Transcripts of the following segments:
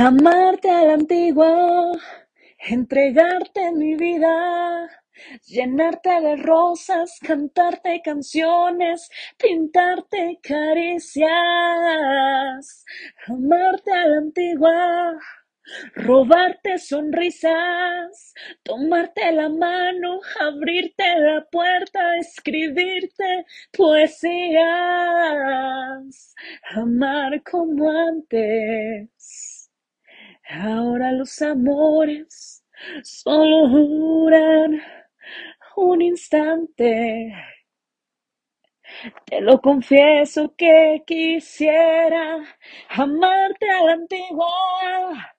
Amarte a la antigua, entregarte mi vida, llenarte de rosas, cantarte canciones, pintarte caricias. Amarte a la antigua, robarte sonrisas, tomarte la mano, abrirte la puerta, escribirte poesías, amar como antes Ahora los amores solo duran un instante. Te lo confieso que quisiera amarte a la antigua,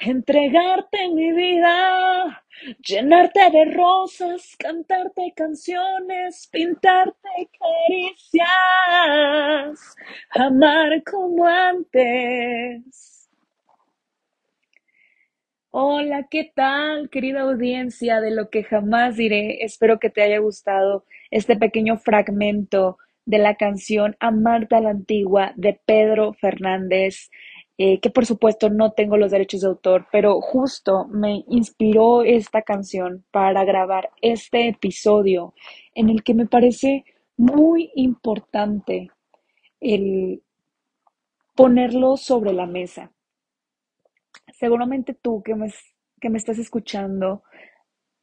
entregarte mi vida, llenarte de rosas, cantarte canciones, pintarte caricias, amar como antes. Hola, ¿qué tal, querida audiencia de lo que jamás diré? Espero que te haya gustado este pequeño fragmento de la canción a la Antigua de Pedro Fernández, eh, que por supuesto no tengo los derechos de autor, pero justo me inspiró esta canción para grabar este episodio en el que me parece muy importante el ponerlo sobre la mesa seguramente tú que me, que me estás escuchando,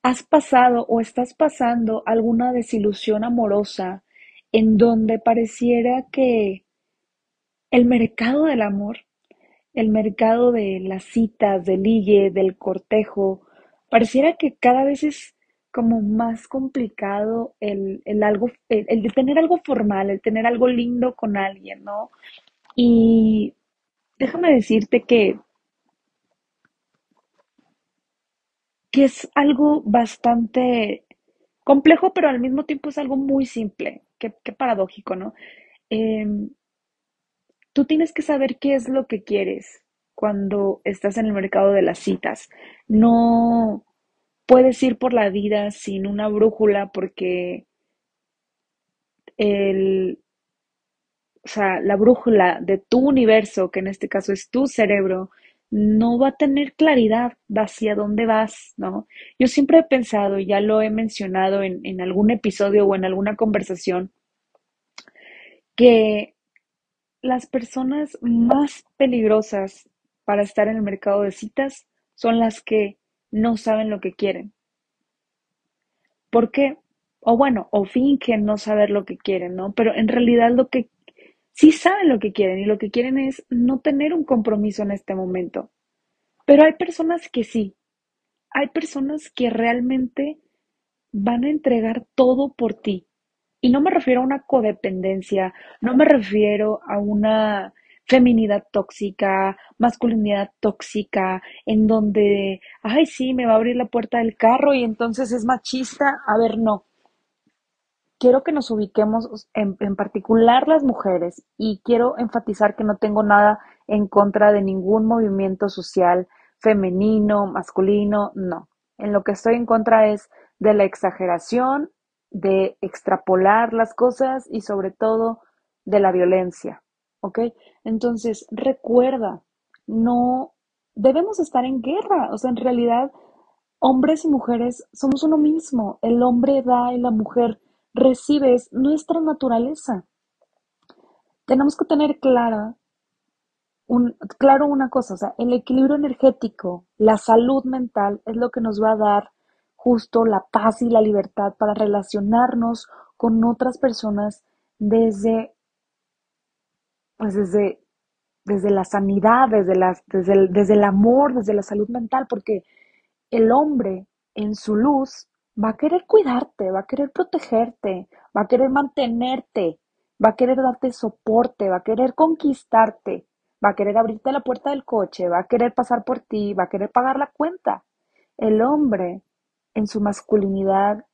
has pasado o estás pasando alguna desilusión amorosa en donde pareciera que el mercado del amor, el mercado de las citas, del ligue, del cortejo, pareciera que cada vez es como más complicado el, el algo, el, el de tener algo formal, el tener algo lindo con alguien, ¿no? Y déjame decirte que que es algo bastante complejo, pero al mismo tiempo es algo muy simple. Qué, paradójico, ¿no? Em, tú tienes que saber qué es lo que quieres cuando estás en el mercado de las citas. No puedes ir por la vida sin una brújula porque el, o sea, la brújula de tu universo, que en este caso es tu cerebro, no va a tener claridad hacia dónde vas, ¿no? Yo siempre he pensado, y ya lo he mencionado en, en algún episodio o en alguna conversación, que las personas más peligrosas para estar en el mercado de citas son las que no saben lo que quieren. ¿Por qué? O bueno, o fingen no saber lo que quieren, ¿no? Pero en realidad lo que sí saben lo que quieren y lo que quieren es no tener un compromiso en este momento. Pero hay personas que sí, hay personas que realmente van a entregar todo por ti. Y no me refiero a una codependencia, no me refiero a una feminidad tóxica, masculinidad tóxica, en donde, ay, sí, me va a abrir la puerta del carro y entonces es machista. A ver, no quiero que nos ubiquemos en, particular las mujeres y quiero enfatizar que no tengo nada en contra de ningún movimiento social femenino, masculino, no. En lo que estoy en contra es de la exageración, de extrapolar las cosas y sobre todo de la violencia. ¿Ok? Entonces, recuerda, no debemos estar en guerra. O sea, en realidad, hombres y mujeres somos uno mismo. El hombre da y la mujer recibes nuestra naturaleza. Tenemos que tener clara claro una cosa, o sea, el equilibrio energético, la salud mental es lo que nos va a dar justo la paz y la libertad para relacionarnos con otras personas desde, pues desde, desde la sanidad, desde, desde, el, desde el amor, desde la salud mental, porque el hombre en su luz va a querer cuidarte, va a querer protegerte, va a querer mantenerte, va a querer darte soporte, va a querer conquistarte, va a querer abrirte la puerta del coche, va a querer pasar por ti, va a querer pagar la cuenta. El hombre, en su masculinidad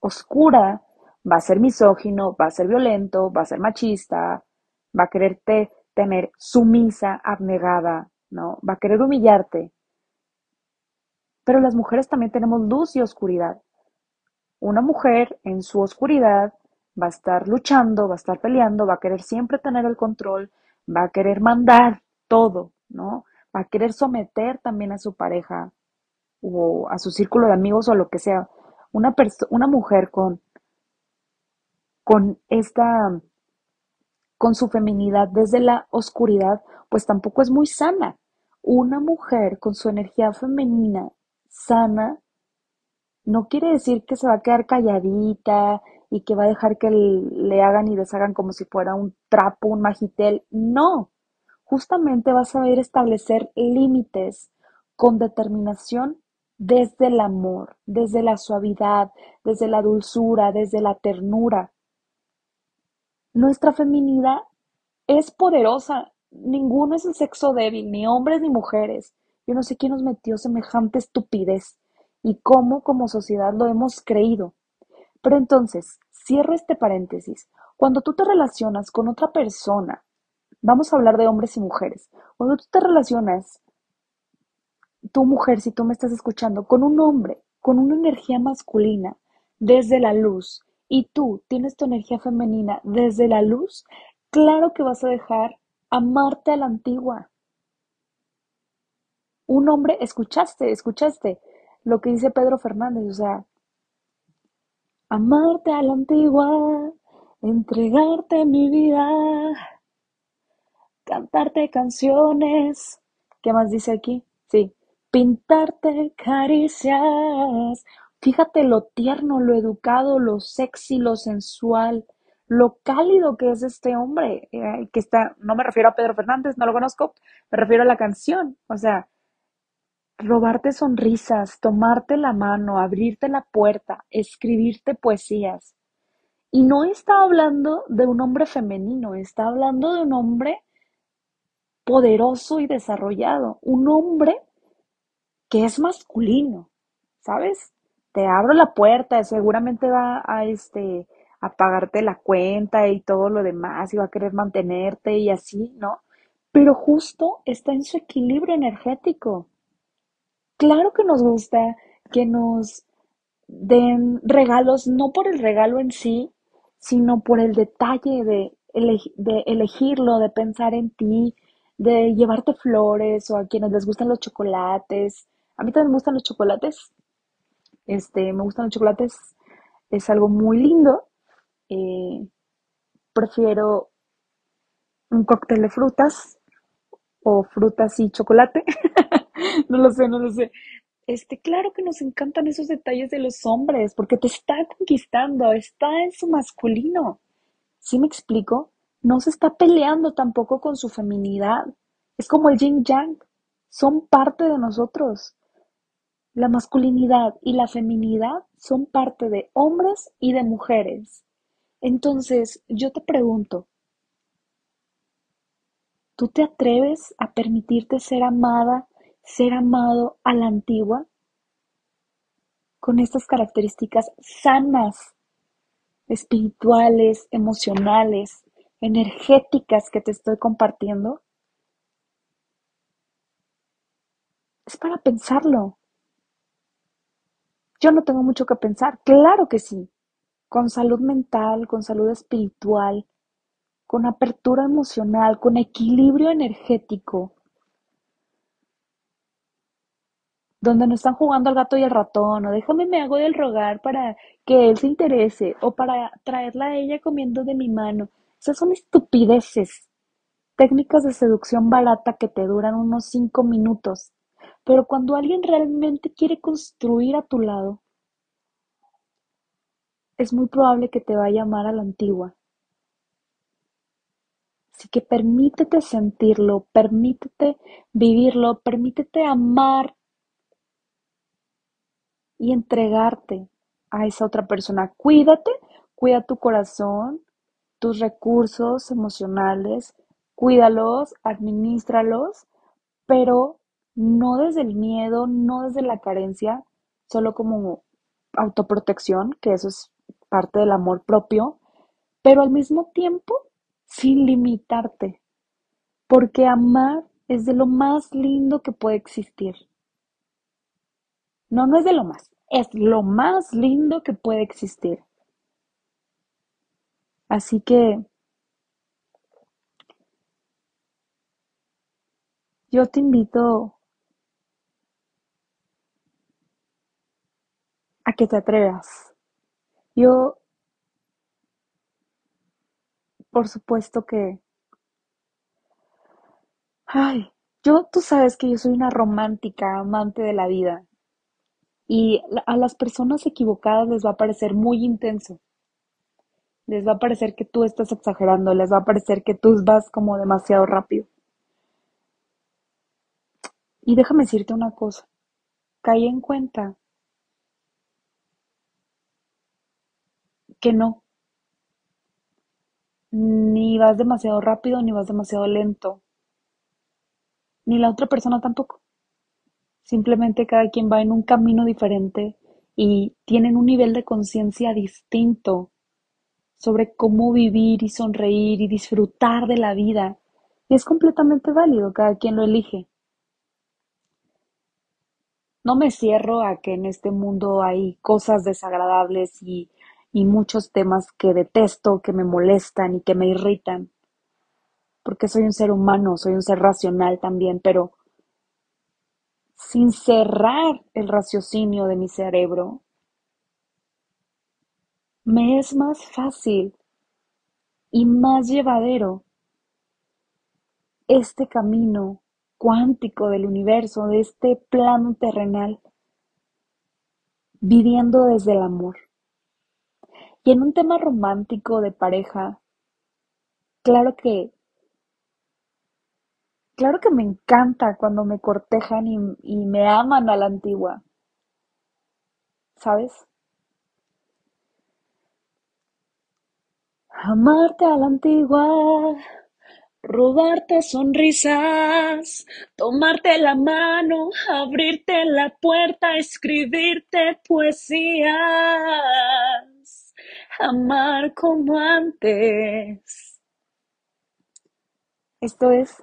oscura, va a ser misógino, va a ser violento, va a ser machista, va a quererte tener sumisa, abnegada, ¿no? Va a querer humillarte. Pero las mujeres también tenemos luz y oscuridad. Una mujer en su oscuridad va a estar luchando, va a estar peleando, va a querer siempre tener el control, va a querer mandar todo, ¿no? Va a querer someter también a su pareja o a su círculo de amigos o a lo que sea. Una, una mujer con, con esta, con su feminidad desde la oscuridad, pues tampoco es muy sana. Una mujer con su energía femenina sana no quiere decir que se va a quedar calladita y que va a dejar que le hagan y deshagan como si fuera un trapo, un magitel. No, justamente va a saber establecer límites con determinación desde el amor, desde la suavidad, desde la dulzura, desde la ternura. Nuestra feminidad es poderosa. Ninguno es el sexo débil, ni hombres ni mujeres. Yo no sé quién nos metió semejante estupidez y cómo como sociedad lo hemos creído. Pero entonces, cierro este paréntesis. Cuando tú te relacionas con otra persona, vamos a hablar de hombres y mujeres, cuando tú te relacionas, tu mujer, si tú me estás escuchando, con un hombre, con una energía masculina, desde la luz, y tú tienes tu energía femenina desde la luz, claro que vas a dejar amarte a la antigua. Un hombre, escuchaste, escuchaste, lo que dice Pedro Fernández, o sea, amarte a la antigua, entregarte mi vida, cantarte canciones, ¿qué más dice aquí? Sí, pintarte caricias. Fíjate lo tierno, lo educado, lo sexy, lo sensual, lo cálido que es este hombre, eh, que está, no me refiero a Pedro Fernández, no lo conozco, me refiero a la canción, o sea, robarte sonrisas, tomarte la mano, abrirte la puerta, escribirte poesías. Y no está hablando de un hombre femenino, está hablando de un hombre poderoso y desarrollado, un hombre que es masculino, ¿sabes? Te abro la puerta, seguramente va a este a pagarte la cuenta y todo lo demás y va a querer mantenerte y así, ¿no? Pero justo está en su equilibrio energético. Claro que nos gusta que nos den regalos, no por el regalo en sí, sino por el detalle de, de elegirlo, de pensar en ti, de llevarte flores o a quienes les gustan los chocolates. A mí también me gustan los chocolates. Este, me gustan los chocolates. Es algo muy lindo. Eh, prefiero un cóctel de frutas o frutas y chocolate. no lo sé, no lo sé. Este, claro que nos encantan esos detalles de los hombres, porque te está conquistando, está en su masculino. ¿Sí me explico? No se está peleando tampoco con su feminidad. Es como el yin yang. Son parte de nosotros. La masculinidad y la feminidad son parte de hombres y de mujeres. Entonces, yo te pregunto, ¿tú te atreves a permitirte ser amada ser amado a la antigua con estas características sanas, espirituales, emocionales, energéticas que te estoy compartiendo? Es para pensarlo. Yo no tengo mucho que pensar, claro que sí, con salud mental, con salud espiritual, con apertura emocional, con equilibrio energético, donde no están jugando al gato y al ratón, o déjame me hago del rogar para que él se interese, o para traerla a ella comiendo de mi mano. Esas son estupideces. técnicas de seducción barata que te duran unos cinco minutos, pero cuando alguien realmente quiere construir a tu lado, es muy probable que te vaya a amar a la antigua. Así que permítete sentirlo, permítete vivirlo, permítete amar y entregarte a esa otra persona. Cuídate, cuida tu corazón, tus recursos emocionales, cuídalos, administralos, pero no desde el miedo, no desde la carencia, solo como autoprotección, que eso es parte del amor propio, pero al mismo tiempo sin limitarte, porque amar es de lo más lindo que puede existir. No, no es de lo más, es lo más lindo que puede existir. Así que yo te invito a que te atrevas. Yo, por supuesto que... Ay, yo, tú sabes que yo soy una romántica, amante de la vida. Y a las personas equivocadas les va a parecer muy intenso. Les va a parecer que tú estás exagerando, les va a parecer que tú vas como demasiado rápido. Y déjame decirte una cosa, caí en cuenta que no, ni vas demasiado rápido ni vas demasiado lento, ni la otra persona tampoco. Simplemente cada quien va en un camino diferente y tienen un nivel de conciencia distinto sobre cómo vivir y sonreír y disfrutar de la vida. Y es completamente válido, cada quien lo elige. No me cierro a que en este mundo hay cosas desagradables y, y muchos temas que detesto, que me molestan y que me irritan, porque soy un ser humano, soy un ser racional también, pero sin cerrar el raciocinio de mi cerebro, me es más fácil y más llevadero este camino cuántico del universo, de este plano terrenal, viviendo desde el amor. Y en un tema romántico de pareja, claro que Claro que me encanta cuando me cortejan y, me aman a la antigua. ¿Sabes? Amarte a la antigua, robarte sonrisas, tomarte la mano, abrirte la puerta, escribirte poesías, amar como antes. Esto es